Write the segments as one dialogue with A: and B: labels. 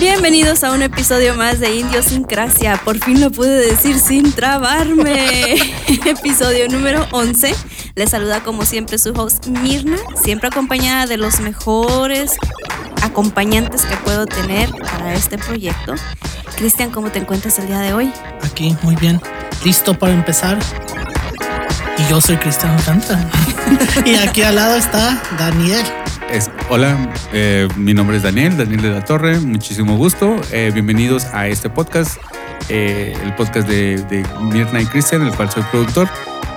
A: Bienvenidos a un episodio más de Indiosincrasia. Por fin lo pude decir sin trabarme. episodio número 11. Les saluda como siempre su host Mirna, siempre acompañada de los mejores acompañantes que puedo tener para este proyecto. Cristian, ¿cómo te encuentras el día de hoy?
B: Aquí, muy bien. Listo para empezar. Y yo soy Cristian Canta. y aquí al lado está Daniel.
C: Hola, eh, mi nombre es Daniel, Daniel de la Torre, muchísimo gusto. Eh, bienvenidos a este podcast, eh, el podcast de, de Mirna y Cristian, el cual soy productor.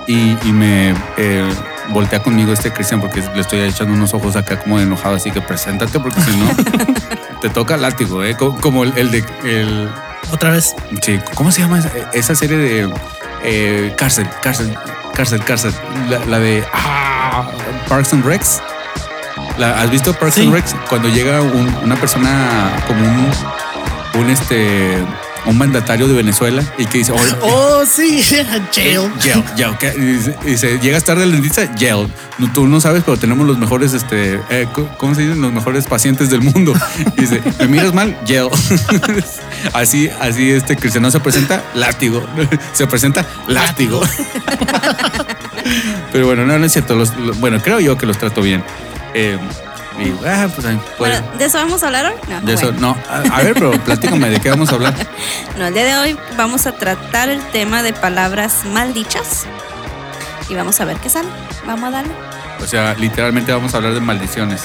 C: Y, y me eh, voltea conmigo este Cristian porque le estoy echando unos ojos acá como de enojado, así que preséntate porque si no, te toca látigo, ¿eh? Co- Como el, el de... El,
B: Otra vez.
C: sí, ¿cómo se llama esa, esa serie de cárcel, cárcel, cárcel, cárcel? La, la de ah, Parks and Recs. La- ¿Has visto Parks
B: Sí.
C: and Recs? Cuando llega un- una persona como un, un este un mandatario de Venezuela y que dice, "Oye,
B: Oh, sí. Jail.
C: Jail, jail. Y dice- llegas tarde al dentista, jail. No, tú no sabes, pero tenemos los mejores, este, eh, ¿cómo se dicen? Los mejores pacientes del mundo. Y dice, me miras mal, jail. así, así, este cristiano se presenta, látigo. Se presenta, látigo. pero bueno, no, no es cierto. Los- los- bueno, creo yo que los trato bien. Eh, y, ah, pues, pues,
A: Bueno, ¿de eso vamos a hablar hoy? No,
C: de eso, no. A, a ver, pero platícame, ¿de qué vamos a hablar?
A: No, el día de hoy vamos a tratar el tema de palabras maldichas. Y vamos a ver qué sale. Vamos a darle.
C: O sea, literalmente vamos a hablar de maldiciones.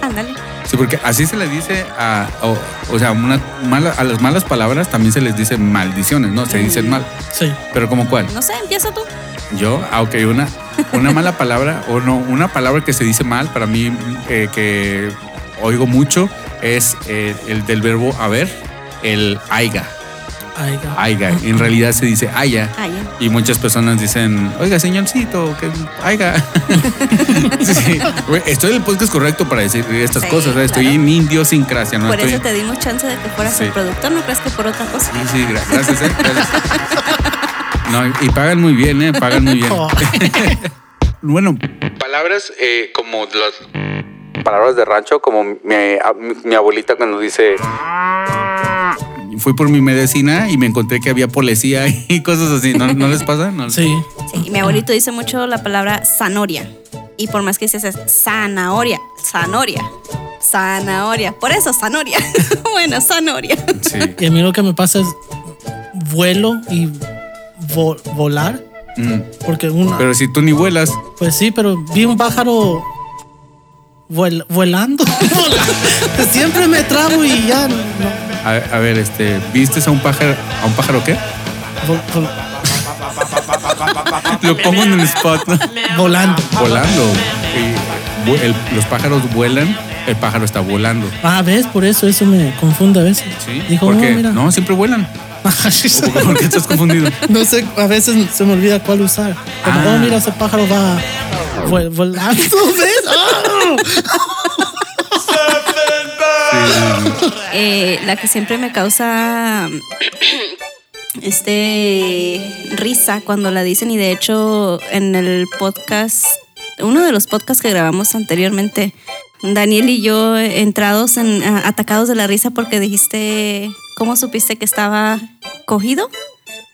A: Ándale.
C: Sí, porque así se le dice a, o, o sea, una mala, a las malas palabras también se les dice maldiciones, ¿no? Se dicen mal.
B: Sí.
C: Pero como cuál?
A: No sé, empieza tú.
C: Yo, ah, ok, una, una mala palabra, o no, una palabra que se dice mal, para mí, eh, que oigo mucho, es eh, el del verbo haber, el aiga.
B: Aiga.
C: Aiga. En realidad se dice haya.
A: Ah, ya.
C: Y muchas personas dicen, oiga, señorcito, que aiga. Sí, Estoy en el podcast correcto para decir estas
A: Sí,
C: cosas. ¿eh? Estoy
A: claro.
C: en idiosincrasia, ¿no?
A: Por
C: estoy...
A: eso te dimos chance de que fueras
C: Sí.
A: el productor, ¿no crees que por otra cosa?
C: Sí, sí, gra- gracias, ¿eh? Gracias. No, y pagan muy bien, ¿eh? Pagan muy bien.
B: Oh.
C: Bueno, palabras eh, como las palabras de rancho, como mi, a- mi- mi abuelita cuando dice... Fui por mi medicina y me encontré que había policía y cosas así. ¿No, ¿no les pasa? No.
B: Sí.
A: Sí, y mi abuelito dice mucho la palabra zanoria. Y por más que dices es zanahoria, zanoria, zanahoria. Por eso, zanoria. bueno, zanoria.
C: Sí.
B: Y a mí lo que me pasa es vuelo y vo- volar.
C: Mm.
B: Porque una.
C: Pero si tú ni vuelas,
B: Pues sí, pero vi un pájaro vuel- vuelando. Siempre me trabo y ya. no-
C: a, a ver, este, ¿vistes a un pájaro? ¿A un pájaro qué?
B: vol- vol-
C: Lo pongo en el spot, ¿no?
B: volando.
C: Volando. El- los pájaros vuelan, el pájaro está volando.
B: Ah, ¿ves? Por eso eso me confunde a veces.
C: Sí.
B: Dijo,
C: ¿Por
B: no,
C: qué?
B: mira.
C: No, siempre vuelan. ¿O ¿Por qué estás confundido?
B: No sé, a veces se me olvida cuál usar. Como,
C: Ah.
B: oh, mira, ese pájaro va vol- volando, ¿ves? ¡Ah!
A: Eh, la que siempre me causa este risa cuando la dicen y de hecho en el podcast, uno de los podcasts que grabamos anteriormente, Daniel y yo entrados en atacados de la risa porque dijiste, ¿cómo supiste que estaba cogido?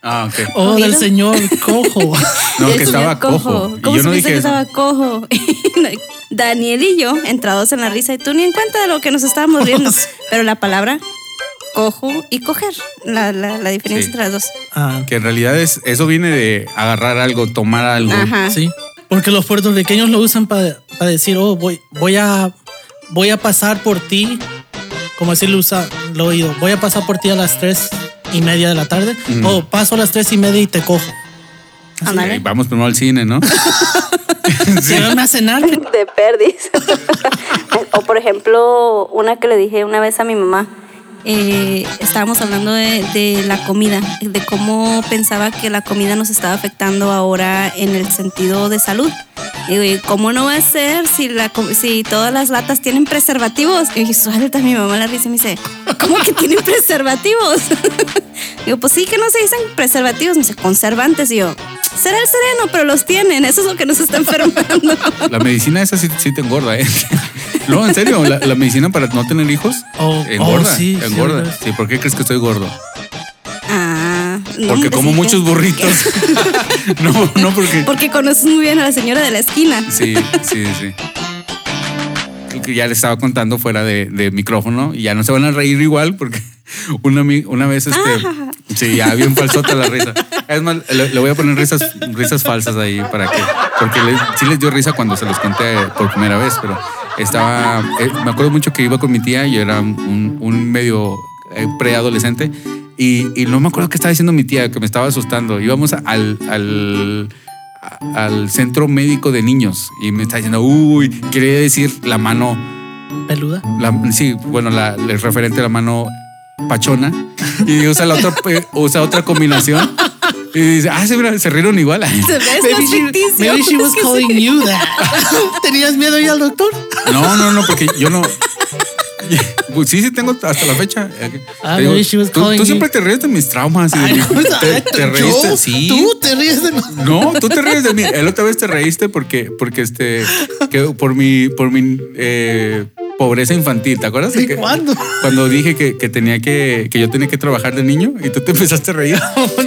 C: Ah, ok.
B: Oh, del señor cojo.
C: No,
A: Del
C: que estaba cojo.
A: ¿Cómo
C: yo no
A: supiste
C: dije
A: que
C: eso.
A: estaba cojo? Daniel y yo entrados en la risa y tú ni en cuenta de lo que nos estábamos riendo. Pero la palabra cojo y coger, la, la, la diferencia
C: Sí.
A: entre las dos.
B: Ah,
C: Que en realidad es, eso viene de agarrar algo, tomar algo.
A: Ajá.
B: sí. Porque los puertorriqueños lo usan para decir, oh, voy, voy a voy a pasar por ti. Como así lo usa, lo he oído. Voy a pasar por ti a las tres y media de la tarde.
C: Mm.
B: O paso a las tres y media y te cojo.
C: Eh, Vamos primero al cine, ¿no?
B: Llévame a cenar.
A: de perdis. o por ejemplo, una que le dije una vez a mi mamá, eh, estábamos hablando de, de la comida, de cómo pensaba que la comida nos estaba afectando ahora en el sentido de salud. Digo, ¿y cómo no va a ser si, la, si todas las latas tienen preservativos? Y suelta mi mamá la risa y me dice, ¿cómo que tienen preservativos? Digo, pues sí que no se dicen preservativos, me dice, conservantes. Y yo, será el sereno, pero los tienen, eso es lo que nos está enfermando.
C: La medicina esa sí, sí te engorda, ¿eh? No, en serio, la, la medicina para no tener hijos
B: Oh,
C: engorda.
B: oh, sí,
C: engorda. Sí, ¿por qué crees que estoy gordo?
A: Ah, no,
C: Porque
A: hombre,
C: como muchos burritos. no, no porque.
A: Porque conoces muy bien a la señora de la esquina.
C: Sí, sí, sí. Que ya les estaba contando fuera de, de micrófono y ya no se van a reír igual porque una, una vez este. Sí, ya bien falsota la risa. Es más, le, le voy a poner risas, risas falsas ahí para que. Porque le- sí les dio risa cuando se los conté por primera vez, pero estaba. eh, me acuerdo mucho que iba con mi tía y yo era un, un medio eh, preadolescente. Y, y no me acuerdo qué estaba diciendo mi tía, que me estaba asustando. Íbamos al, al, al centro médico de niños y me está diciendo, uy, quería decir la mano,
B: Peluda.
C: la, sí, bueno, la, el referente a la mano pachona y usa la otra, eh, usa otra combinación y dice, ah, se rieron igual.
A: Se
B: Maybe she, maybe she was calling you that. ¿Tenías miedo ir al doctor?
C: No, no, no, porque yo no. Pues sí, sí, tengo hasta la fecha.
B: Ah,
C: Te digo,
B: she was
C: tú, siempre te ríes de mis traumas. y de
B: no,
C: te, te reíste, sí.
B: Tú te ríes de mí.
C: No, tú te ríes de mí. El otra vez te reíste porque, porque este, que por mi, por mi eh, pobreza infantil. ¿Te acuerdas? de
B: ¿De
C: que-
B: cuándo?
C: Cuando dije que, que tenía que, que yo tenía que trabajar de niño y tú te empezaste a reír.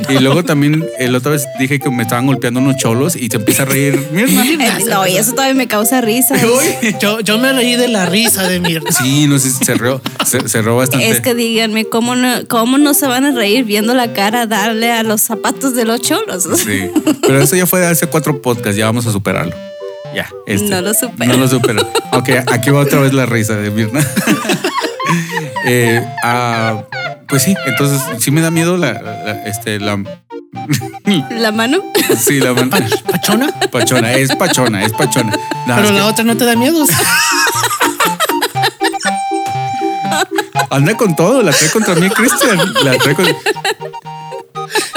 C: Y luego también el otra vez dije que me estaban golpeando unos cholos y te empieza a reír. Mira,
A: Eh, no, y eso todavía me causa risa.
B: Yo, yo me reí de la risa de Mirna.
C: Sí, no sé, se rió, se, se rió bastante.
A: Es que díganme, ¿cómo no, ¿cómo no se van a reír viendo la cara darle a los zapatos de los cholos?
C: Sí, pero eso ya fue de hace cuatro podcasts, ya vamos a superarlo. Ya, este.
A: No lo supero.
C: No lo supero. Ok, aquí va otra vez la risa de Mirna. Eh, ah, pues sí, entonces sí me da miedo la, la- este, la,
A: ¿La mano?
C: sí, la
B: ¿Pachona?
C: pachona, es pachona, es pachona. No,
B: Pero
C: es
B: la
C: que
B: otra no te da miedo.
C: anda con todo, la trae contra mí, Cristian. La trae con-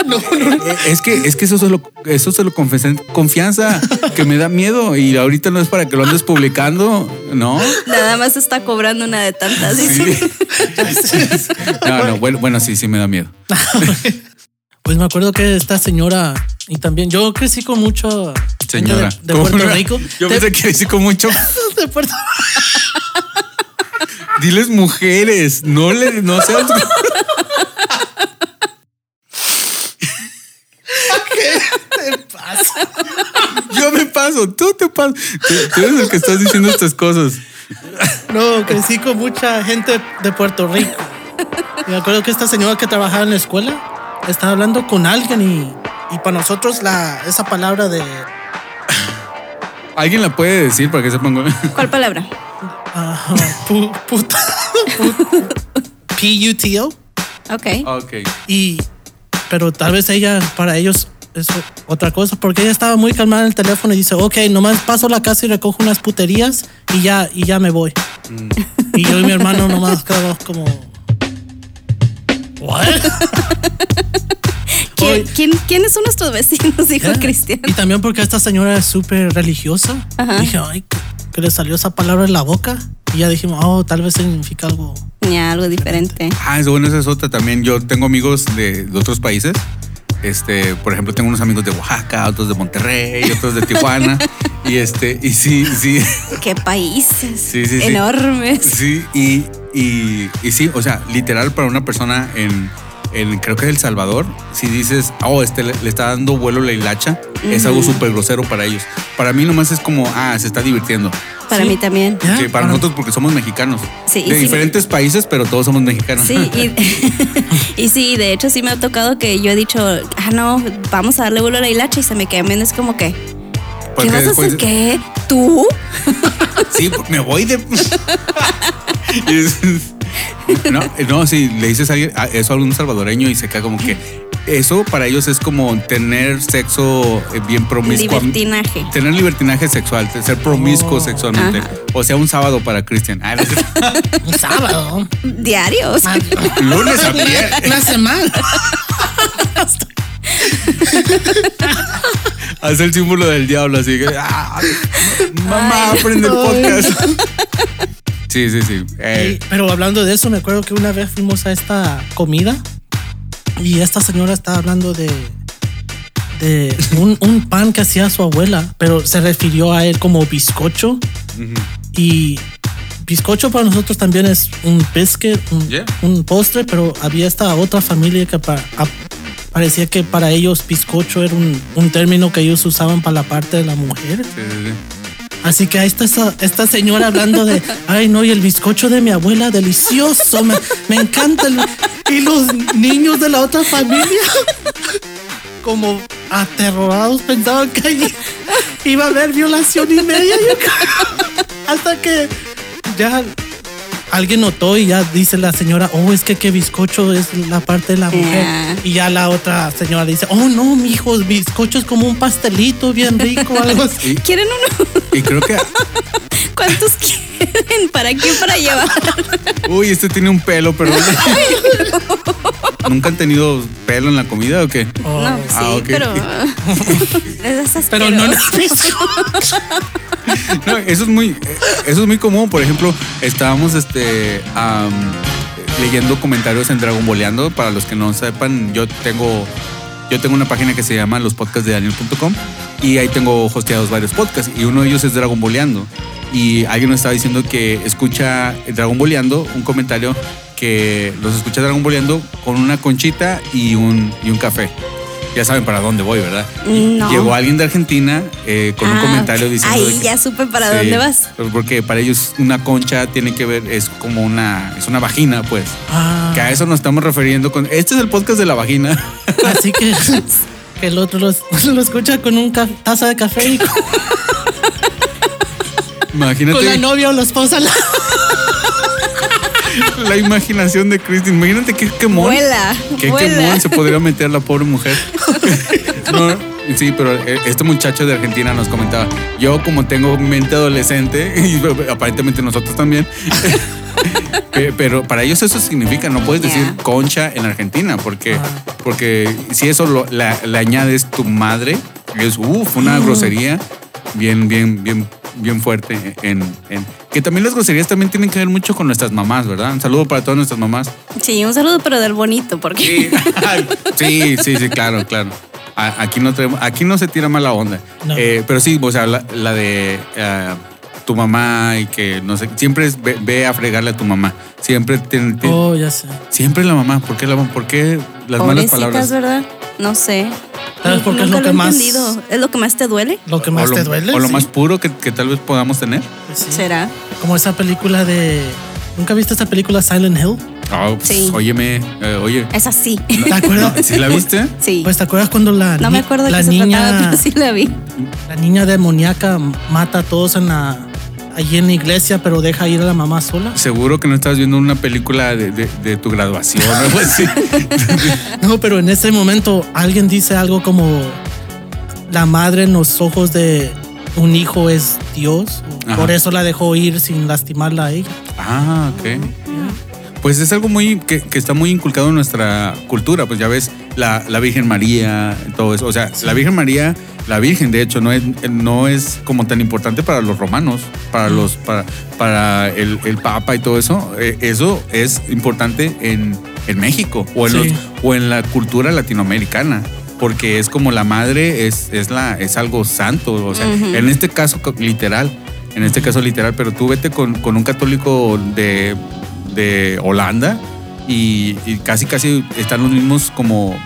B: No, no.
C: Eh, Es que, es que eso se lo, eso se lo confesé en confianza, que me da miedo y ahorita no es para que lo andes publicando, ¿no?
A: Nada más está cobrando una de tantas.
C: Sí. No, no, bueno, bueno, sí, sí me da miedo.
B: Pues me acuerdo que esta señora, y también yo crecí con mucho
C: Señora.
B: de, de
C: ¿Cómo
B: Puerto? Rico.
C: Yo pensé que decía con mucho.
B: de Puerto
C: Diles mujeres, no le, no seas.
B: ¿Qué pasa?
C: Yo me paso, tú te pasas. Tú, tú eres el que estás diciendo estas cosas.
B: No, crecí con mucha gente de Puerto Rico. Me acuerdo que esta señora que trabajaba en la escuela estaba hablando con alguien y, y para nosotros la, esa palabra de
C: ¿Alguien la puede decir para que sepan?
A: ¿Cuál palabra?
B: pu- puta, pu- P-U-T-O.
A: Ok.
C: Ok.
B: Y, pero tal vez ella, para ellos, es otra cosa, porque ella estaba muy calmada en el teléfono y dice, ok, nomás paso la casa y recojo unas puterías y ya, y ya me voy. Y yo y mi hermano nomás quedamos como... ¿What?
A: ¿Quién, quién, quiénes son nuestros vecinos? Dijo
B: ¿Eh?
A: Cristian.
B: Y también porque esta señora es súper religiosa.
A: Ajá.
B: Dije, ay, que- que le salió esa palabra en la boca. Y ya dijimos, oh, tal vez significa algo.
A: Ya, algo diferente.
C: Ah, es bueno, esa es otra también. Yo tengo amigos de, de otros países. Este, por ejemplo, tengo unos amigos de Oaxaca, otros de Monterrey, otros de Tijuana. y este, y sí, sí.
A: Qué países
C: Sí, sí, sí.
A: enormes.
C: Sí, y, y, y sí, o sea, literal para una persona en, en creo que El Salvador, si dices, oh, este le, le está dando vuelo la hilacha, es algo súper grosero para ellos. Para mí nomás es como, ah, se está divirtiendo.
A: Para
B: Sí.
A: mí también.
B: Ya,
C: Sí, para
B: para-
C: nosotros porque somos mexicanos.
A: Sí,
C: de
A: sí-
C: diferentes países, pero todos somos mexicanos.
A: Sí, y, y sí, de hecho sí me ha tocado que yo he dicho, ah, no, vamos a darle vuelo a la hilacha y se me viendo, es como que,
C: Porque
A: ¿qué vas a hacer? ¿Qué? ¿Tú?
C: Sí, me voy de. No, no, si le dices a alguien- a eso a algún salvadoreño y se queda como que eso para ellos es como tener sexo eh, bien promiscuo.
A: Libertinaje.
C: Tener libertinaje sexual, ser promiscuo
B: Oh.
C: sexualmente.
A: Ajá.
C: O sea, un sábado para Cristian. Ah, no.
B: Un sábado.
A: Diarios.
B: Ah,
C: Lunes a viernes.
B: Una semana.
C: Hace el símbolo del diablo, así que. ah, mamá,
A: Ay.
C: aprende el podcast. Sí, sí, sí. Eh,
B: Sí, pero hablando de eso, me acuerdo que una vez fuimos a esta comida y esta señora estaba hablando de, de un, un pan que hacía su abuela, pero se refirió a él como bizcocho
C: ujú.
B: y bizcocho para nosotros también es un biscuit, un,
C: Yeah.
B: un postre, pero había esta otra familia que pa- a- parecía que para ellos bizcocho era un, un término que ellos usaban para la parte de la mujer.
C: Sí, sí, sí.
B: Así que ahí está esta, señora hablando de, ay no, y el bizcocho de mi abuela, delicioso, me, encanta. el-". Y los niños de la otra familia, como aterrorados, pensaban que allí iba a haber violación y media. Hasta que ya alguien notó y ya dice la señora, oh, es que qué bizcocho es la parte de la mujer.
A: Yeah.
B: Y ya la otra señora dice, oh no, mijo, bizcocho es como un pastelito bien rico, algo así.
A: ¿Quieren uno?
C: Y creo que.
A: ¿Cuántos quieren? ¿Para qué? Para llevar.
C: Uy, este tiene un pelo, perdón. ¿Nunca han tenido pelo en la comida o qué?
B: Oh,
A: No, sí,
C: Ah, ok.
A: pero. es
B: Pero no piso.
C: No, eso es muy, eso es muy común. Por ejemplo, estábamos este leyendo comentarios en Dragon Boleando. Para los que no sepan, yo tengo, yo tengo una página que se llama los podcasts de Daniel.com y ahí tengo hosteados varios podcasts y uno de ellos es Dragon Boleando. Y alguien nos estaba diciendo que escucha Dragon Boleando, un comentario que los escucha Dragon Boleando con una conchita y un, y un café. Ya saben para dónde voy, ¿verdad?
A: No.
C: Llegó alguien de Argentina eh, con un
A: Ah,
C: comentario diciendo
A: Ahí
C: que-
A: ya supe para
C: Sí,
A: dónde vas.
C: Porque para ellos una concha tiene que ver, es como una, es una vagina, pues.
B: Ah,
C: Que a eso nos estamos refiriendo con. Este es el podcast de la vagina.
B: así que, que el otro los- lo, escucha con un ca- taza de café y con,
C: Imagínate
B: con la novia o la esposa.
C: la imaginación de Christine. Imagínate qué quemón.
A: Vuela.
C: Qué
A: vuela.
C: quemón se podría meter la pobre mujer. No, sí, pero eh, este muchacho de Argentina nos comentaba, yo como tengo mente adolescente, y aparentemente nosotros también, pe- pero para ellos eso significa, no puedes decir
A: Yeah.
C: concha en Argentina, porque, porque si eso lo, la- le añades tu madre, es uf, una grosería bien, bien, bien, bien fuerte en, en- que también las groserías también tienen que ver mucho con nuestras mamás, ¿verdad? Un saludo para todas nuestras mamás.
A: Sí, un saludo, pero del bonito, porque.
C: Sí, sí, sí, sí, claro, claro. Aquí no, traemos- aquí no se tira mala onda.
B: No.
C: Eh, pero sí, o sea, la, la de eh, tu mamá y que no sé, siempre es ve, ve a fregarle a tu mamá. Siempre, tiene- tiene-
B: Oh, ya sé.
C: siempre la mamá. ¿Por qué, la, por qué las malas palabras?
A: ¿verdad? No sé.
B: ¿Sabes por qué es lo que más-
A: entendido. ¿Es lo que más te duele?
B: Lo que
C: O
B: más
C: lo,
B: te duele.
C: o lo
B: sí.
C: más puro que, que tal vez podamos tener.
B: Sí.
A: ¿Será?
B: Como esa película de. ¿Nunca viste esa película Silent Hill?
C: Oh, pues,
A: Sí.
C: Óyeme, eh, oye.
A: Es así.
B: ¿Te acuerdas?
C: ¿Sí la viste?
A: Sí.
B: Pues te acuerdas cuando la,
A: no me acuerdo de
B: la
A: qué se
B: niña,
A: trataba, pero sí la vi.
B: la niña demoníaca mata a todos en la allí en la iglesia, pero deja ir a la mamá sola.
C: Seguro que no estás viendo una película de, de- de tu graduación o algo así.
B: No, pero en ese momento alguien dice algo como la madre en los ojos de un hijo es Dios.
C: Ajá.
B: Por eso la dejó ir sin lastimarla a ella.
C: Ah, ok. Pues es algo muy que, que está muy inculcado en nuestra cultura. Pues ya ves, la, la Virgen María, todo eso. O sea, la Virgen María, la Virgen, de hecho, no es, no es como tan importante para los romanos, para los, para, para el, el Papa y todo eso. Eh, eso es importante en, en México o en,
B: Sí.
C: los- o en la cultura latinoamericana. Porque es como la madre, es, es, la, es algo santo. O sea, en este caso, literal. En este caso, literal. Pero tú vete con, con un católico de, de Holanda y, y casi, casi están los mismos como.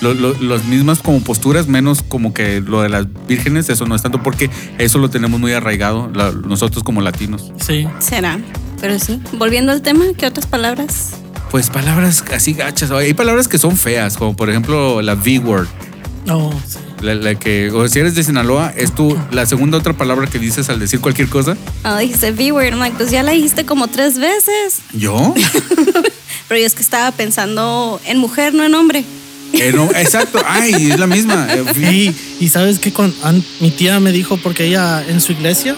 C: Lo- lo- las mismas como posturas, menos como que lo de las vírgenes, eso no es tanto porque eso lo tenemos muy arraigado la- nosotros como latinos.
B: Sí.
A: Será. Pero sí. Volviendo al tema, ¿qué otras palabras?
C: Pues palabras así gachas. Hay palabras que son feas, como por ejemplo la V-word.
B: No, sí.
C: La, la que, o si eres de Sinaloa, es tu, la segunda otra palabra que dices al decir cualquier cosa.
A: Ah, dijiste V-word. I'm like, pues ya la dijiste como tres veces.
C: ¿Yo?
A: Pero yo es que estaba pensando en mujer, no en hombre.
C: Eh, no, exacto. Ay, es la misma. Eh,
B: Y, sabes que con an- mi tía me dijo porque ella en su iglesia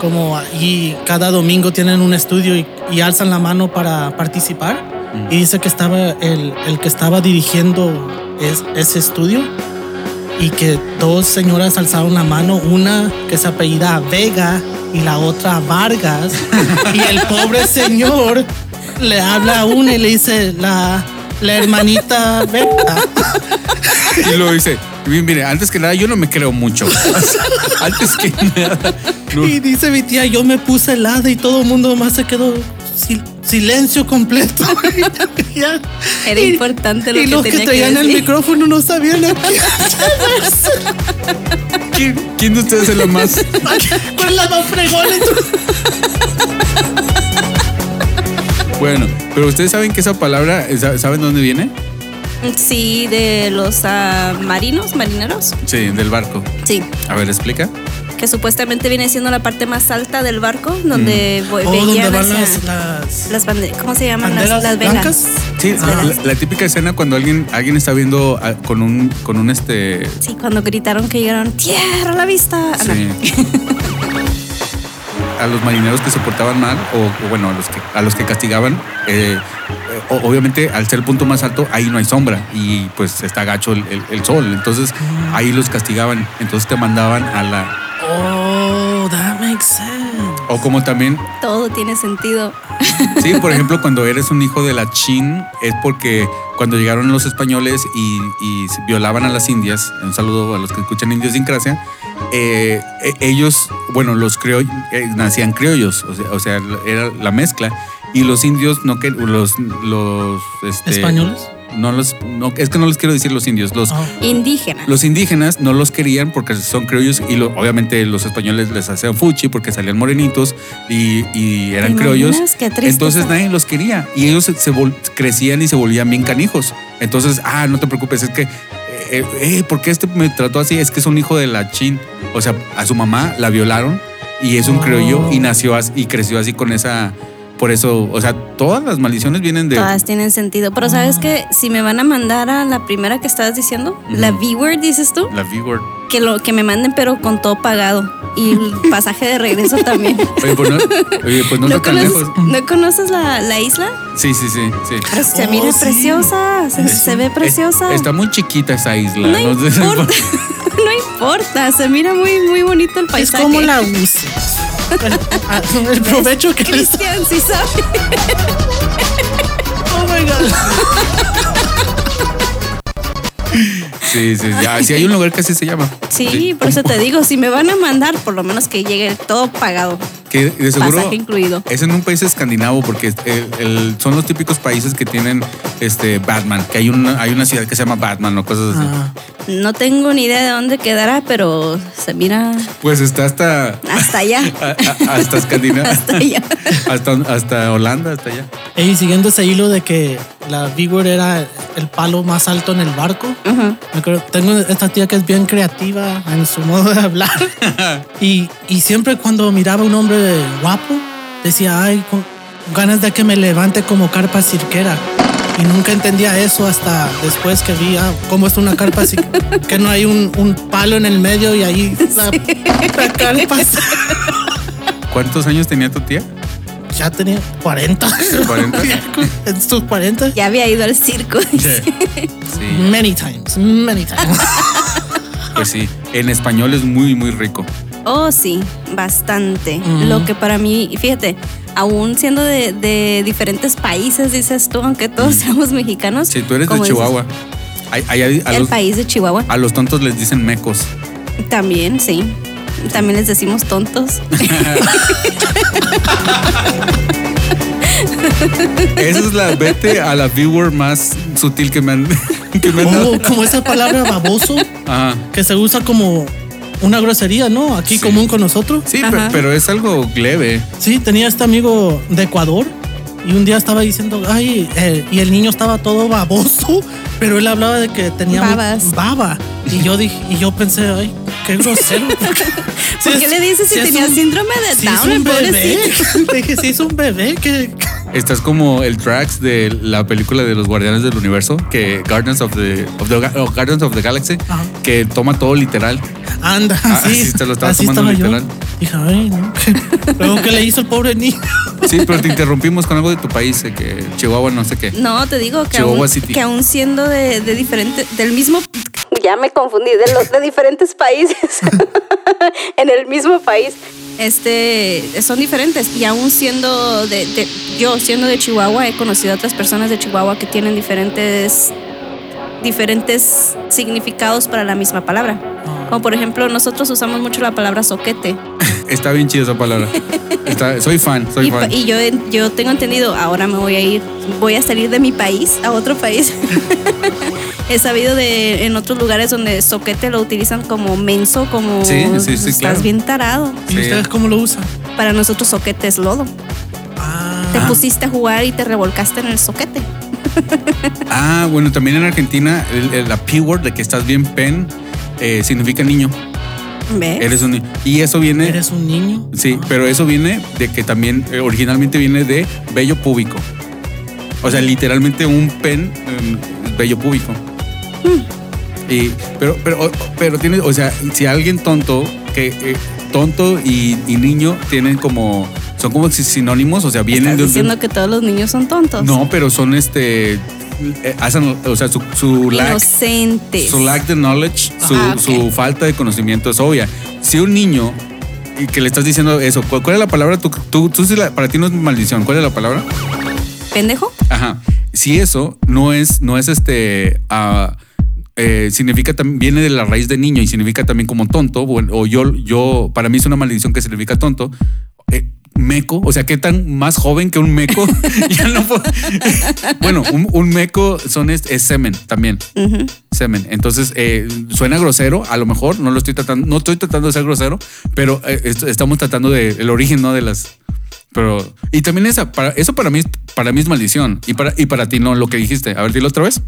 B: como y cada domingo tienen un estudio y, y alzan la mano para participar y dice que estaba el, el que estaba dirigiendo es- ese estudio y que dos señoras alzaron la mano, una que se apellida Vega y la otra Vargas y el pobre señor le habla a una y le dice la, la hermanita Vega.
C: Y luego dice, Mire, antes que nada, yo no me creo mucho. antes que nada. no.
B: Y dice mi tía, yo me puse helada y todo el mundo más se quedó sil- silencio completo.
A: Era
B: Y-
A: importante lo
B: y
A: que
B: los que
A: tenía que
B: traían el
A: decir.
B: micrófono no sabían a qué.
C: ¿Quién, quién de ustedes es lo más?
B: ¿Cuál es la más fregona?
C: Bueno, pero ustedes saben que esa palabra, eh, sa- ¿saben dónde viene?
A: Sí, de los ah, marinos, marineros.
C: Sí, del barco.
A: Sí,
C: A ver, explica.
A: que supuestamente viene siendo la parte más alta del barco, donde
C: Mm.
A: voy-
B: Oh, donde
A: veían
B: van
A: hacia-
B: las, las,
A: las bande- ¿Cómo se llaman? Las,
B: banderas
A: las velas.
B: blancas.
C: Sí,
A: Ah.
C: la, la típica escena cuando alguien, alguien está viendo ah, con un, con un este.
A: Sí, cuando gritaron que llegaron, tierra a la vista. Ah,
C: sí. a los marineros que se portaban mal, o, o bueno, a los que, a los que castigaban, eh, eh, o- obviamente al ser el punto más alto, ahí no hay sombra y pues está gacho el, el- el sol. Entonces ahí los castigaban. Entonces te mandaban a la.
B: Oh, that makes sense.
C: O como también
A: Todo tiene sentido.
C: Sí, por ejemplo, cuando eres un hijo de la Chin, es porque cuando llegaron los españoles y, y violaban a las indias, un saludo a los que escuchan idiosincrasia, eh, eh, ellos, bueno, los creo, eh, nacían criollos, o sea, o sea, era la mezcla, y los indios, no que los, los este,
B: ¿Españoles?
C: No los, no, es que no les quiero decir los indios, los,
B: Oh.
A: Indígena.
C: los indígenas no los querían porque son criollos y lo- obviamente los españoles les hacían fuchi porque salían morenitos y, y eran
A: ¿Te
C: criollos. Entonces nadie los quería y ellos se, se vol- crecían y se volvían bien canijos. Entonces, ah, no te preocupes, es que, eh, eh, ¿por qué este me trató así? Es que es un hijo de la chin. O sea, a su mamá la violaron y es un
B: Oh.
C: criollo y nació as- y creció así con esa. Por eso, o sea, todas las maldiciones vienen de.
A: Todas tienen sentido. Pero sabes que si me van a mandar a la primera que estabas diciendo, la V-word, dices tú,
C: La V-word.
A: que lo que me manden, pero con todo pagado. Y el pasaje de regreso también.
C: Oye, pues no, oye, pues no,
A: ¿No, conoces,
C: lejos.
A: ¿no conoces la, la isla?
C: Sí, sí, sí, sí.
A: Pero se
B: Oh,
A: mira
B: sí.
A: preciosa, se, se ve preciosa.
C: Es- está muy chiquita esa isla.
A: no importa, no importa, se mira muy, muy bonito el
B: Es
A: paisaje.
B: como la uses. El provecho que les
A: Cristian, sí sabe.
B: Oh my God.
C: Sí, sí, ya. Sí, hay un lugar que así se llama.
A: Sí, por eso te digo, si me van a mandar, por lo menos que llegue todo pagado.
C: Que de seguro
A: Pasaje incluido.
C: es en un país escandinavo porque el- el- son los típicos países que tienen este Batman, que hay una, hay una ciudad que se llama Batman o cosas así.
B: Ah,
A: No tengo ni idea de dónde quedará, pero se mira
C: Pues está hasta,
A: hasta allá.
C: a- a- hasta Escandinavia,
A: Hasta allá.
C: hasta, hasta Holanda, hasta allá.
B: Y siguiendo ese hilo de que la Vigor era el palo más alto en el barco,
A: Ujú.
B: me acuerdo- tengo esta tía que es bien creativa en su modo de hablar. y, y siempre cuando miraba a un hombre guapo, decía, ay, con ganas de que me levante como carpa cirquera. Y nunca entendía eso hasta después que vi ah, cómo es una carpa así, que no hay un, un palo en el medio y ahí la, la carpa
C: ¿Cuántos años tenía tu tía?
B: Ya tenía 40.
C: 40.
B: en sus 40.
A: Ya había ido al circo. dice.
C: Sí,
B: Many times, many times.
C: pues sí. En español es muy, muy rico.
A: Oh, sí, bastante.
B: Ujú.
A: Lo que para mí, fíjate, aún siendo de, de diferentes países, dices tú, aunque todos seamos mexicanos.
C: Si tú eres de Chihuahua, a,
A: el
C: los,
A: país de Chihuahua.
C: a los tontos les dicen mecos.
A: También, sí. También les decimos tontos.
C: Esa es la vete a la viewer más sutil que me han, que me han dado.
B: Oh, como esa palabra baboso
C: Ajá.
B: que se usa como una grosería, ¿no? Aquí
C: Sí.
B: común con nosotros.
C: Sí,
A: Ajá.
C: pe- pero es algo leve.
B: Sí, tenía este amigo de Ecuador y un día estaba diciendo, ay, eh, y el niño estaba todo baboso, pero él hablaba de que tenía
A: Babas.
B: baba. Y yo dije, y yo pensé, ay, qué grosero.
A: ¿Por qué le dices si
B: es
A: tenía
B: un-
A: síndrome de
B: si es
A: Down, el
B: un bebé.
A: pobrecito?
B: Dije, si es un bebé, que
C: Estás como el tracks de la película de los Guardianes del Universo, que Guardians of the, of the- oh, Guardians of the Galaxy,
B: Ajá.
C: que toma todo literal.
B: anda,
C: Ah,
B: así,
C: sí, te lo estaba
B: así
C: tomando literal.
B: Dije, ay, no. Luego, ¿qué le hizo el pobre niño?
C: Sí, pero te interrumpimos con algo de tu país, que Chihuahua no sé qué.
A: No, te digo que
C: Chihuahua
A: aún,
C: City.
A: que aún siendo de, de diferente, del mismo, ya me confundí, de los de diferentes países, en el mismo país, este, son diferentes y aún siendo de, de- yo siendo de Chihuahua he conocido a otras personas de Chihuahua que tienen diferentes diferentes significados para la misma palabra. Como por ejemplo, nosotros usamos mucho la palabra soquete.
C: Está bien chida esa palabra. Está- soy fan, soy
A: Y,
C: fan.
A: y yo, yo tengo entendido, ahora me voy a ir, voy a salir de mi país a otro país. He sabido de en otros lugares donde soquete lo utilizan como menso, como
C: Sí, sí, sí,
A: estás
C: claro.
A: bien tarado.
B: ¿Y ustedes cómo lo usan?
A: Para nosotros soquete es lodo. Te
B: Ah,
A: pusiste a jugar y te revolcaste en el soquete.
C: Ah, bueno, también en Argentina el- el- la P-word de que estás bien pen eh, significa niño.
A: ¿Ves?
C: Eres un niño. Y eso viene.
B: ¿Eres un niño?
C: Sí, pero eso viene de que también eh, originalmente viene de vello púbico. O sea, literalmente un pen eh, vello púbico. Y, pero, pero, pero tiene, o sea, si alguien tonto, que eh, tonto y, y niño tienen como, son como sinónimos, o sea, vienen
A: ¿Estás
C: de, de-
A: diciendo que todos los niños son tontos?
C: no, pero son este, eh, hacen, o sea, su, su lack, su lack de knowledge, su,
A: Ah,
C: falta de conocimiento es obvia. Si un niño y que le estás diciendo eso, ¿cuál, cuál es la palabra? Tú, tú, tú sí la- para ti no es maldición, ¿cuál es la palabra?
A: ¿Pendejo?
C: Ajá. Si eso no es, no es este, ah, eh, significa también, viene de la raíz de niño y significa también como tonto, bueno, o yo, yo, para mí es una maldición que significa tonto. eh, meco, o sea, ¿qué tan más joven que un meco? Ya no puedo- bueno, un, un meco son es, es semen también. Semen. Entonces, eh, suena grosero, a lo mejor, no lo estoy tratando, no estoy tratando de ser grosero, pero eh, est- estamos tratando de el origen, ¿no? De las. Pero. Y también esa, para, eso para mí, es- para mí es maldición. Y para, y para ti no, lo que dijiste. A ver, dilo otra vez.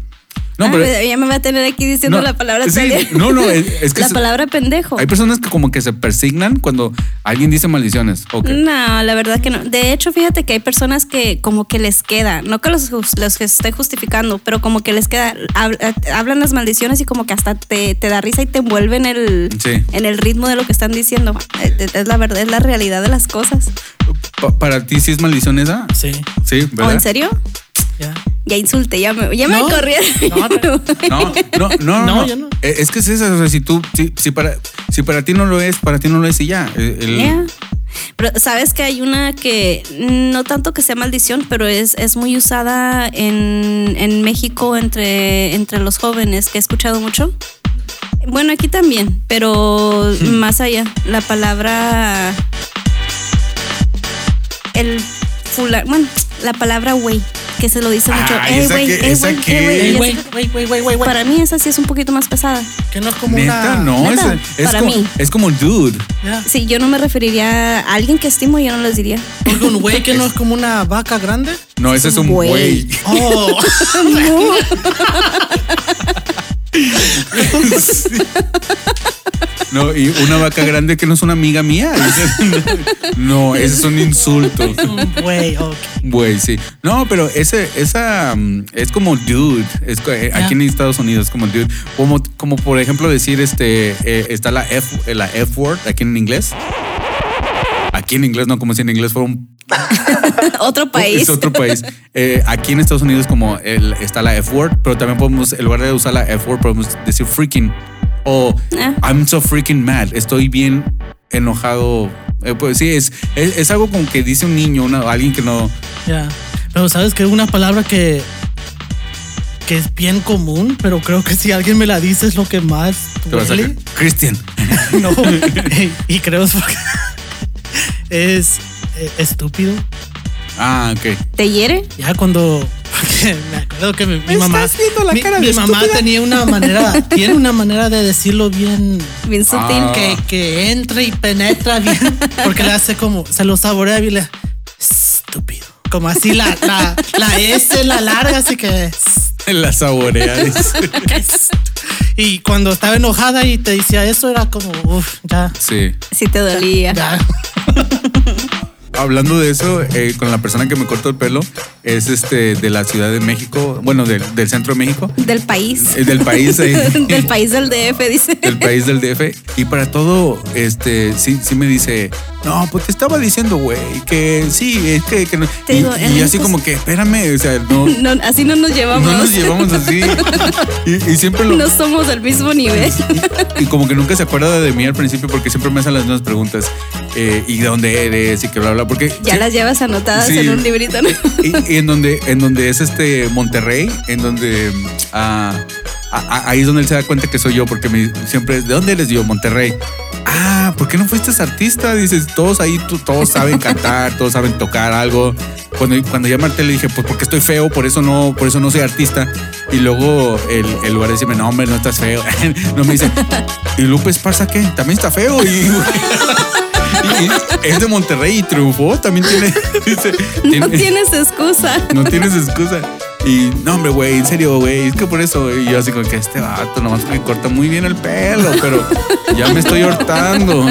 C: No,
A: Ah,
C: pero.
A: ya me va a tener aquí diciendo
C: no,
A: la palabra
C: sí. No, no, es, es que
A: la
C: se-
A: palabra pendejo.
C: hay personas que como que se persignan cuando alguien dice maldiciones. Ok.
A: No, la verdad que no. De hecho, fíjate que hay personas que como que les queda, no que los, los que esté justificando, pero como que les queda, hab- eh, hablan las maldiciones y como que hasta te, te da risa y te envuelve en el,
C: Sí.
A: en el ritmo de lo que están diciendo. Eh, eh, Es la verdad, es la realidad de las cosas.
C: Pa- para ti sí es maldición esa.
B: Sí,
C: Sí,
A: ¿O
C: ¿verdad?
A: en serio?
B: Ya.
A: Ya insulté, ya me, ya me
B: No.
A: corrí.
B: No,
C: No, no, no, no.
B: No, yo no.
C: Eh, Es que es eso, o sea, si tú, si, si para, si para ti no lo es, para ti no lo es y ya. Eh, el-
A: Yeah. Pero sabes que hay una que no tanto que sea maldición, pero es, es muy usada en, en México entre, entre los jóvenes, que he escuchado mucho. Bueno, aquí también, pero más allá. La palabra. El fula, bueno, la palabra güey, que se lo dice mucho.
C: Ah,
A: Eh,
C: ¿esa
A: güey,
C: qué-
A: eh, eh.
B: Ey, güey, güey, güey.
A: Para mí esa sí es un poquito más pesada.
B: Que no es como
C: Neta,
B: una.
C: no,
A: Neta,
C: es, es
A: para
C: como,
A: mí.
C: es como dude.
B: Ya.
A: Sí, yo no me referiría a alguien que estimo, yo no les diría.
B: Porque un güey que no es como una vaca grande.
C: No, ese es un
A: Güey.
C: güey. No, y una vaca grande que no es una amiga mía. No, ese es un insulto.
B: un güey, ok.
C: Güey, sí. No, pero ese, esa mm, es como dude. Es, eh, aquí en Estados Unidos es como dude. Como, como por ejemplo decir, este, eh, está la F, eh, la F word aquí en inglés. Aquí en inglés, no como si en inglés fuera un
A: Otro país.
C: Es otro país. Eh, aquí en Estados Unidos como el- está la F word, pero también podemos, en lugar de usar la F word, podemos decir freaking. O
A: Ah.
C: I'm so freaking mad. Estoy bien enojado. Eh, pues sí, es, es, es algo como que dice un niño, una, alguien que no...
B: Ya. Pero sabes que una palabra que que es bien común, pero creo que si alguien me la dice es lo que más
C: Te vas a
B: duele.
C: Christian.
B: No. y creo es es estúpido.
C: Ah, ok.
A: ¿Te hiere?
B: Ya cuando porque me acuerdo que mi, mi
C: ¿Me
B: mamá
C: estás viendo la
B: mi,
C: cara
B: mi
C: de
B: mamá
C: estúpida?
B: tenía una manera tiene una manera de decirlo bien
A: Bien sutil.
C: Ah.
B: que, que entra y penetra bien porque le hace como se lo saborea bien le estúpido como así la, la, la S la larga así que
C: La saborea.
B: y cuando estaba enojada y te decía eso era como ya
C: sí.
A: Sí te dolía.
B: ya
C: Hablando de eso, eh, con la persona que me cortó el pelo, es este de la Ciudad de México, bueno, del, del centro de México,
A: Del país.
C: eh, del país, eh,
A: del país del DF, dice.
C: del país del DF. Y para todo, este, sí, sí me dice, no, pues te estaba diciendo, güey, que sí, es que, que no.
A: Te
C: y,
A: digo,
C: y así como que, espérame, o sea, no,
A: No, así no nos llevamos.
C: no nos llevamos así. Y, y siempre lo.
A: No somos del mismo nivel.
C: Y, y como que nunca se acuerda de mí al principio porque siempre me hacen las mismas preguntas. eh, y de dónde eres y que bla, bla, porque.
A: Ya
C: sí,
A: las llevas anotadas
C: Sí.
A: en un librito, ¿no?
C: y, y en donde en donde es este Monterrey en donde ah, a- a- ahí es donde él se da cuenta que soy yo, porque me, siempre es, ¿de dónde eres yo? Monterrey. Ah, ¿por qué no fuiste artista? Dices, todos ahí, todos saben cantar, todos saben tocar algo. Cuando, cuando ya Martel le dije, pues porque estoy feo, por eso no, por eso no soy artista. Y luego el, el lugar dice, no, hombre, no estás feo. no me dice, ¿y Lupe Esparza qué? También está feo. Y es de Monterrey y triunfó, también tiene. dice,
A: No
C: tiene-
A: tienes excusa.
C: no tienes excusa. Y no, hombre, güey, en serio, güey, es que por eso. Y yo así como que este vato nomás me corta muy bien el pelo, pero ya me estoy hortando.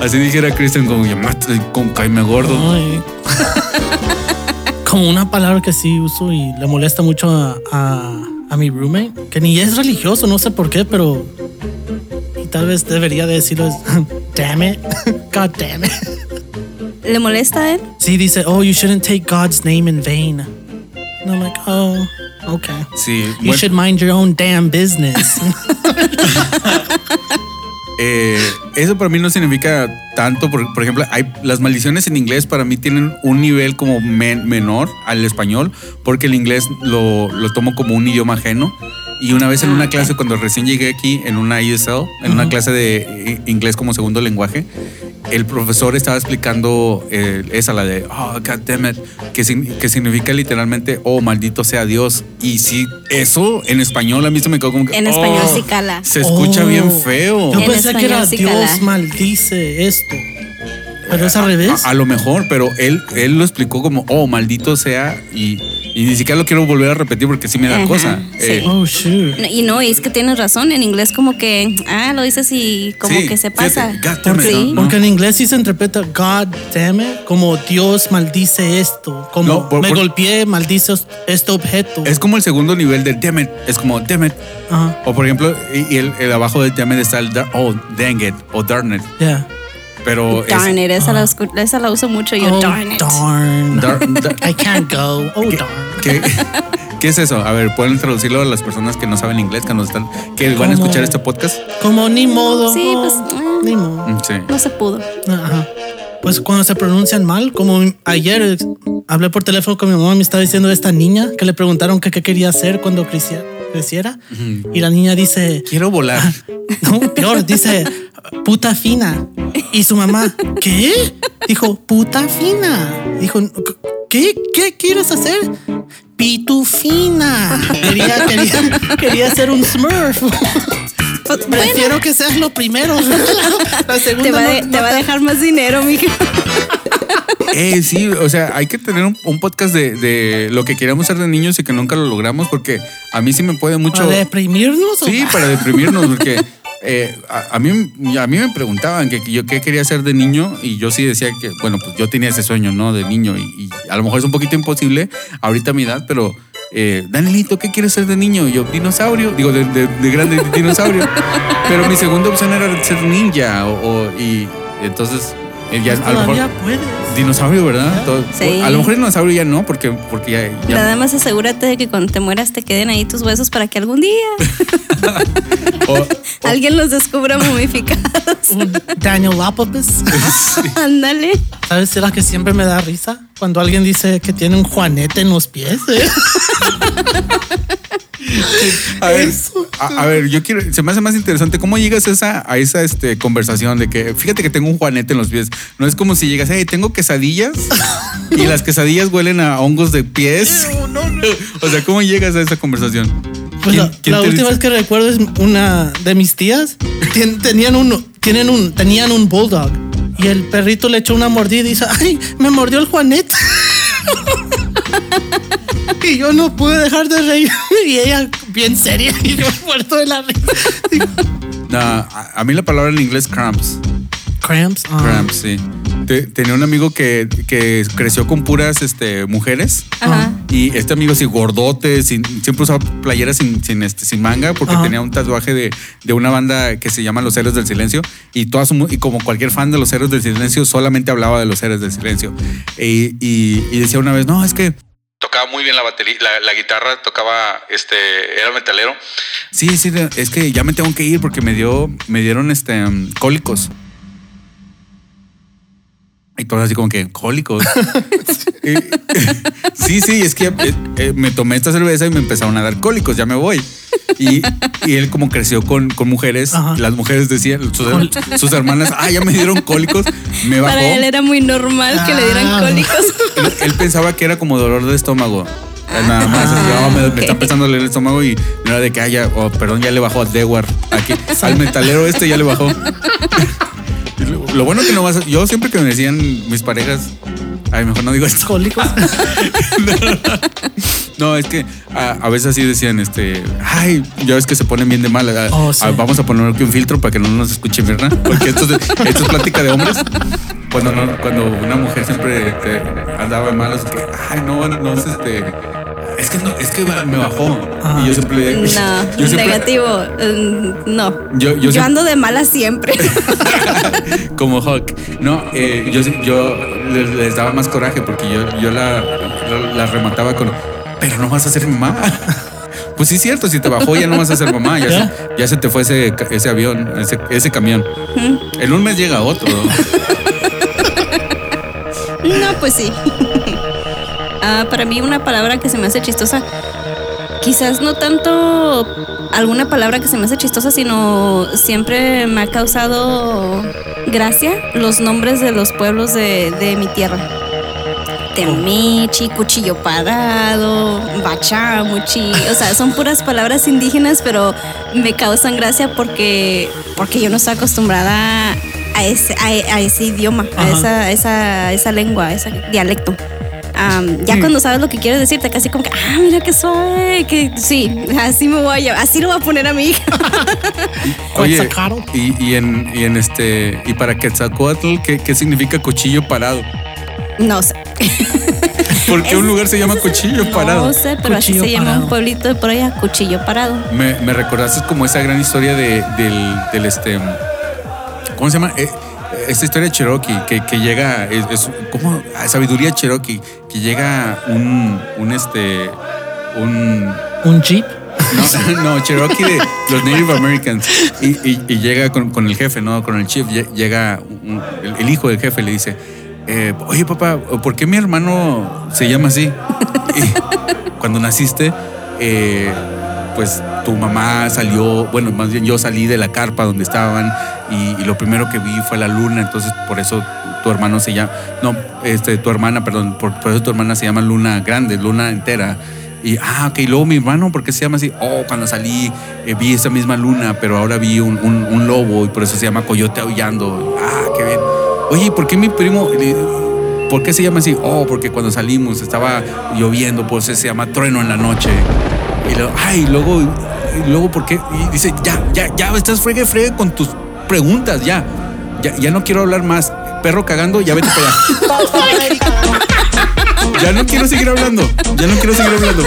C: Así dijera Christian, como ya mate con caime gordo.
B: Ay. Como una palabra que sí uso y le molesta mucho a, a- a mi roommate, que ni es religioso, no sé por qué, pero. Tal vez debería de decirlo es. Damn it. God damn it.
A: ¿Le molesta a él?
B: Sí, dice, oh, you shouldn't take God's name in vain. And I'm like, oh, okay.
C: Sí,
B: You
C: bueno,
B: should mind your own damn business.
C: eh, eso para mí no significa tanto. Por, por ejemplo, hay, las maldiciones en inglés para mí tienen un nivel como men- menor al español, porque el inglés lo, lo tomo como un idioma ajeno. Y una vez en una clase, cuando recién llegué aquí, en una ISL, en una clase de inglés como segundo lenguaje, el profesor estaba explicando eh, esa, la de, oh, God damn it, que, que significa literalmente, oh, maldito sea Dios. Y sí, eso en español a mí se me quedó como que,
A: En español
C: "Oh,
A: sí cala.
C: Se escucha
B: Oh.
C: bien feo.
B: Yo
A: En
B: pensé que era
A: sí
B: Dios maldice esto. Pero es al revés.
C: A, a lo mejor, pero él, él lo explicó como, oh, maldito sea, y, y ni siquiera lo quiero volver a repetir porque sí me da
A: Ajá,
C: cosa.
A: sí.
C: Eh,
B: Oh, shoot.
A: No, Y no, es que tienes razón. En inglés como que, ah, lo dices y como
C: Sí,
A: que se
C: fíjate,
A: pasa.
C: God damn it.
B: Porque en inglés sí se interpreta God damn it como Dios maldice esto. Como
C: No, por-
B: me
C: por-
B: golpeé, maldice este objeto.
C: es como el segundo nivel del damn it, es como damn it.
B: Ajá,
C: O por ejemplo, y, y el, el abajo del damn it está el oh, dang it, o darn it.
B: yeah.
C: Pero es,
A: Darn it, esa, la, escu- esa la uso mucho yo.
B: Oh,
A: darn it.
B: darn.
C: dar- dar-
B: I can't go. Oh, darn.
C: ¿Qué, qué es eso? A ver, pueden traducirlo a las personas que no saben inglés, que nos están, que van a escuchar este podcast.
B: Como ni modo.
A: Sí, pues, eh.
B: Ni modo.
C: Mm, Sí.
A: No se pudo.
B: Ajá. Pues cuando se pronuncian mal, como ayer hablé por teléfono con mi mamá, me estaba diciendo esta niña que le preguntaron qué quería hacer cuando creciera. Y la niña dice,
C: Quiero volar.
B: no, peor, dice, puta fina. Y su mamá, ¿qué? Dijo, puta fina. Dijo, ¿qué? ¿Qué quieres hacer? Pitufina. Quería, quería, quería ser un smurf.
A: Pues,
B: Prefiero que seas lo primero. La segunda
A: Te va,
B: no-
A: de-
B: no
A: te va a dejar más dinero, mija.
C: Eh, sí, o sea, hay que tener un, un podcast de, de lo que queríamos ser de niños y que nunca lo logramos, porque a mí sí me puede mucho.
B: ¿Para deprimirnos? o-
C: Sí, para deprimirnos, porque eh, a, a mí, a mí me preguntaban que yo qué quería ser de niño y yo sí decía que, bueno, pues yo tenía ese sueño, ¿no? De niño y, y a lo mejor es un poquito imposible ahorita a mi edad, pero eh, Danielito, ¿qué quieres ser de niño? Y yo, dinosaurio, digo, de, de- de grande dinosaurio. pero mi segunda opción era ser ninja o, o- y entonces ya a lo
B: Todavía
C: mejor...
B: puedes.
C: Dinosaurio, ¿verdad? Todo-
A: Sí.
C: A lo mejor dinosaurio ya no, porque, porque ya, ya-
A: Nada más asegúrate de que cuando te mueras te queden ahí tus huesos para que algún día
C: o-
A: alguien los descubra momificados.
B: Un Daniel Lapopis.
A: Ándale.
B: ¿Sabes? Será que siempre me da risa cuando alguien dice que tiene un juanete en los pies. ¿eh?
C: A ver, a ver, yo quiero, se me hace más interesante cómo llegas a esa, a esa este, conversación de que fíjate que tengo un juanete en los pies. No es como si llegas, hey, tengo quesadillas y las quesadillas huelen a hongos de pies. O sea, ¿cómo llegas a esa conversación?
B: Pues la,
C: ¿Quién- quién
B: la
C: te
B: última
C: dice?
B: vez que recuerdo es una de mis tías. Tenían un, tienen un, tenían un bulldog y el perrito le echó una mordida y dice, ay, me mordió el Juanete. y yo no pude dejar de reír y ella bien seria y yo muerto de la risa.
C: No, a, a mí la palabra en inglés cramps.
B: Cramps. ah.
C: Cramps, sí. Te- tenía un amigo que, que creció con puras este, mujeres.
A: Ajá.
C: Y este amigo así gordote, sin- siempre usaba playeras sin, sin, este, sin manga porque
B: Ajá.
C: tenía un tatuaje de, de una banda que se llama Los Héroes del Silencio y, toda su mu- y como cualquier fan de Los Héroes del Silencio solamente hablaba de Los Héroes del Silencio. Y, y- y decía una vez, no, es que tocaba muy bien la batería, la, la guitarra, tocaba, este, era metalero. Sí, sí, es que ya me tengo que ir porque me dio, me dieron este um, cólicos. Y todos así como que cólicos. Sí, sí, es que eh, eh, me tomé esta cerveza y me empezaron a dar cólicos, ya me voy. Y, y él como creció con, con mujeres,
B: Ajá.
C: las mujeres decían, sus, sus hermanas, ah, ya me dieron cólicos, me bajó.
A: Para él era muy normal que le dieran
B: Ah.
A: cólicos.
C: Él, él pensaba que era como dolor de estómago. Nada más, así,
A: Ah,
C: "Oh, me, está empezando a leer el estómago y no era de que haya, oh, perdón, ya le bajó a Dewar. Aquí, al metalero este ya le bajó. Lo, bueno que no vas a, yo siempre que me decían mis parejas, ay, mejor no digo esto.
B: Cólicos.
C: No, es que a, a veces así decían, este, ay, ya ves que se ponen bien de mal. ah,
B: Oh, sí.
C: ah, vamos a poner aquí un filtro para que no nos escuche Mirna, porque esto es, esto es plática de hombres. Cuando, no- cuando una mujer siempre este, andaba de malos, que, ay, no, no, es este, es que no, es que me bajó.
B: Ajá.
C: Y yo siempre
A: No,
C: yo siempre-
A: negativo. mm, No.
C: Yo- yo siempre-
A: ando de mala siempre.
C: como Hawk. No, eh, yo, yo les, les daba más coraje porque yo, yo la, la, la remataba con, pero no vas a ser mamá. Pues sí, es cierto, si te bajó ya no vas a ser mamá, ya,
B: ¿Ya?
C: Se, ya se te fue ese, ese avión, ese, ese camión. En un mes llega otro.
A: No, pues sí. Ah, para mí una palabra que se me hace chistosa, quizás no tanto alguna palabra que se me hace chistosa, sino siempre me ha causado gracia los nombres de los pueblos de, de mi tierra. Temichi, cuchillo parado, bachamuchi, o sea, son puras palabras indígenas, pero me causan gracia porque, porque yo no estoy acostumbrada a ese, a, a ese idioma, a esa, a esa, a esa lengua, a ese dialecto. Ya
C: Mm.
A: cuando sabes lo que quieres decirte, casi como que, ah, mira que suave, que sí, así me voy a llamar, así lo voy a poner a mi hija.
C: Oye,
B: Quetzalcoatl.
C: y, y en, y en este, y para Quetzalcoatl, ¿qué, qué significa cuchillo parado?
A: No sé.
C: ¿Por qué un lugar se llama cuchillo parado?
A: No sé, pero así se llama un pueblito de por allá, cuchillo parado.
C: Me, me recordaste como esa gran historia de, del, del este. ¿Cómo se llama? Eh, esta historia de Cherokee, que, que llega. Es, es- ¿Cómo? Ah, Sabiduría Cherokee, que llega un. un este. un.
B: Un jeep.
C: No, no, Cherokee de los Native Americans. Y, y- y llega con, con el jefe, ¿no? Con el chief. Lle- Llega un- el, el hijo del jefe, le dice: eh, Oye, papá, ¿por qué mi hermano se llama así? Y cuando naciste, eh, pues tu mamá salió, bueno, más bien yo salí de la carpa donde estaban y, y lo primero que vi fue la luna, entonces por eso tu hermano se llama, no, este, tu hermana, perdón, por, por eso tu hermana se llama Luna Grande, Luna entera. Y, ah, ok, luego mi hermano, ¿por qué se llama así? Oh, cuando salí eh, vi esa misma luna, pero ahora vi un, un- un lobo y por eso se llama Coyote Aullando. Ah, qué bien. Oye, ¿y ¿por qué mi primo, por qué se llama así? Oh, porque cuando salimos estaba lloviendo, por eso se llama Trueno en la noche. Y luego, ay, luego, y luego, ¿por qué? Y dice, ya, ya, ya, estás fregue, fregue con tus preguntas, ya. Ya, ya no quiero hablar más. Perro cagando, ya vete para allá. Ya no quiero seguir hablando. Ya no quiero seguir hablando.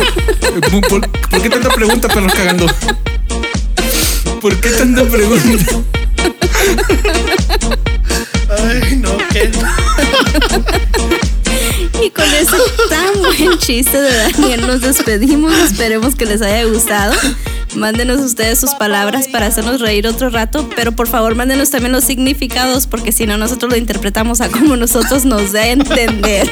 C: ¿Por, por qué tanta pregunta, perro cagando? ¿Por qué tanta pregunta?
B: Ay, no, qué.
A: Con ese tan buen chiste de Daniel nos despedimos. Esperemos que les haya gustado. Mándenos ustedes sus palabras para hacernos reír otro rato, pero por favor mándenos también los significados porque si no nosotros lo interpretamos a como nosotros nos dé a entender.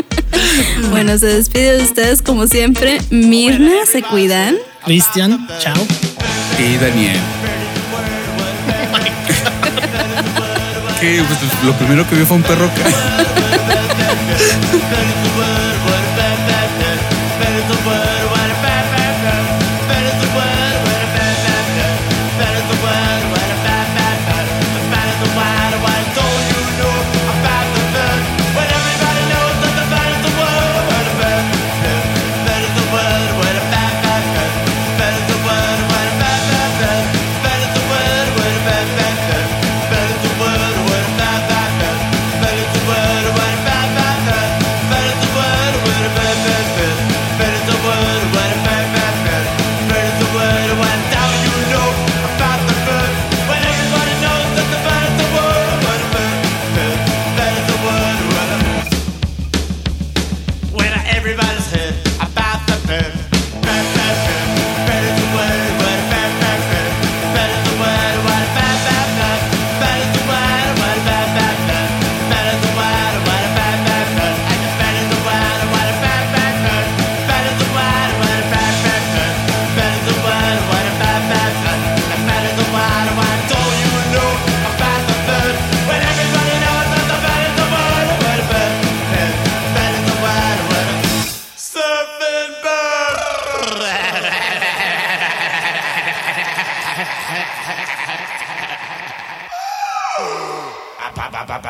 A: bueno, se despide de ustedes como siempre. Mirna, se cuidan.
B: Cristian, chao.
C: Y Daniel. ¿Qué? Pues, lo primero que vi fue un perro Better to the word, what is that,
D: better the word, what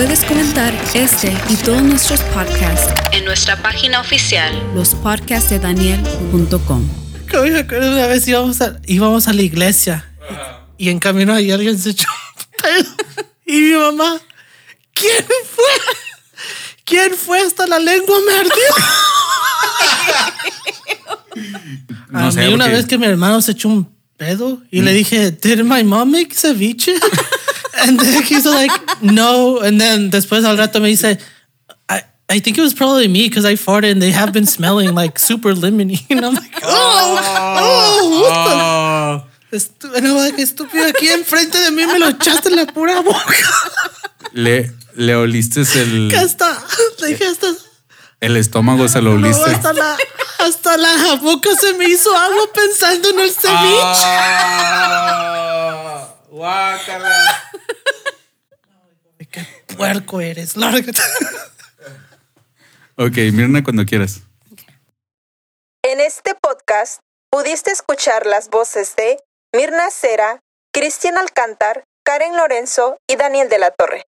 D: Puedes comentar este y todos nuestros podcasts en nuestra página oficial, lospodcastdedaniel.com.
B: Como me acuerdo una vez íbamos a, íbamos a la iglesia y en camino ahí alguien se echó un pedo. y mi mamá, ¿quién fue? ¿Quién fue? Hasta la lengua me ardió.
C: No
B: a
C: sé,
B: mí una
C: porque-
B: vez que mi hermano se echó un pedo y le dije, ¿Did my mom make ceviche? and then he's like, no. And then después al rato me dice, I, I think it was probably me because I farted and they have been smelling like super lemony. And I'm like, oh, oh,
C: Oh,
B: Estu- no, estúpido. Aquí enfrente de mí me lo echaste en la pura boca.
C: Le, le oliste el,
B: Que hasta, le dije hasta,
C: el estómago, se lo
B: no,
C: oliste.
B: hasta la, hasta la boca se me hizo agua pensando en el ceviche.
C: Ah, guácala.
B: Qué puerco eres. Lárgate.
C: Ok, Mirna, cuando quieras.
E: En este podcast pudiste escuchar las voces de Mirna Cera, Cristian Alcántar, Karen Lorenzo y Daniel de la Torre.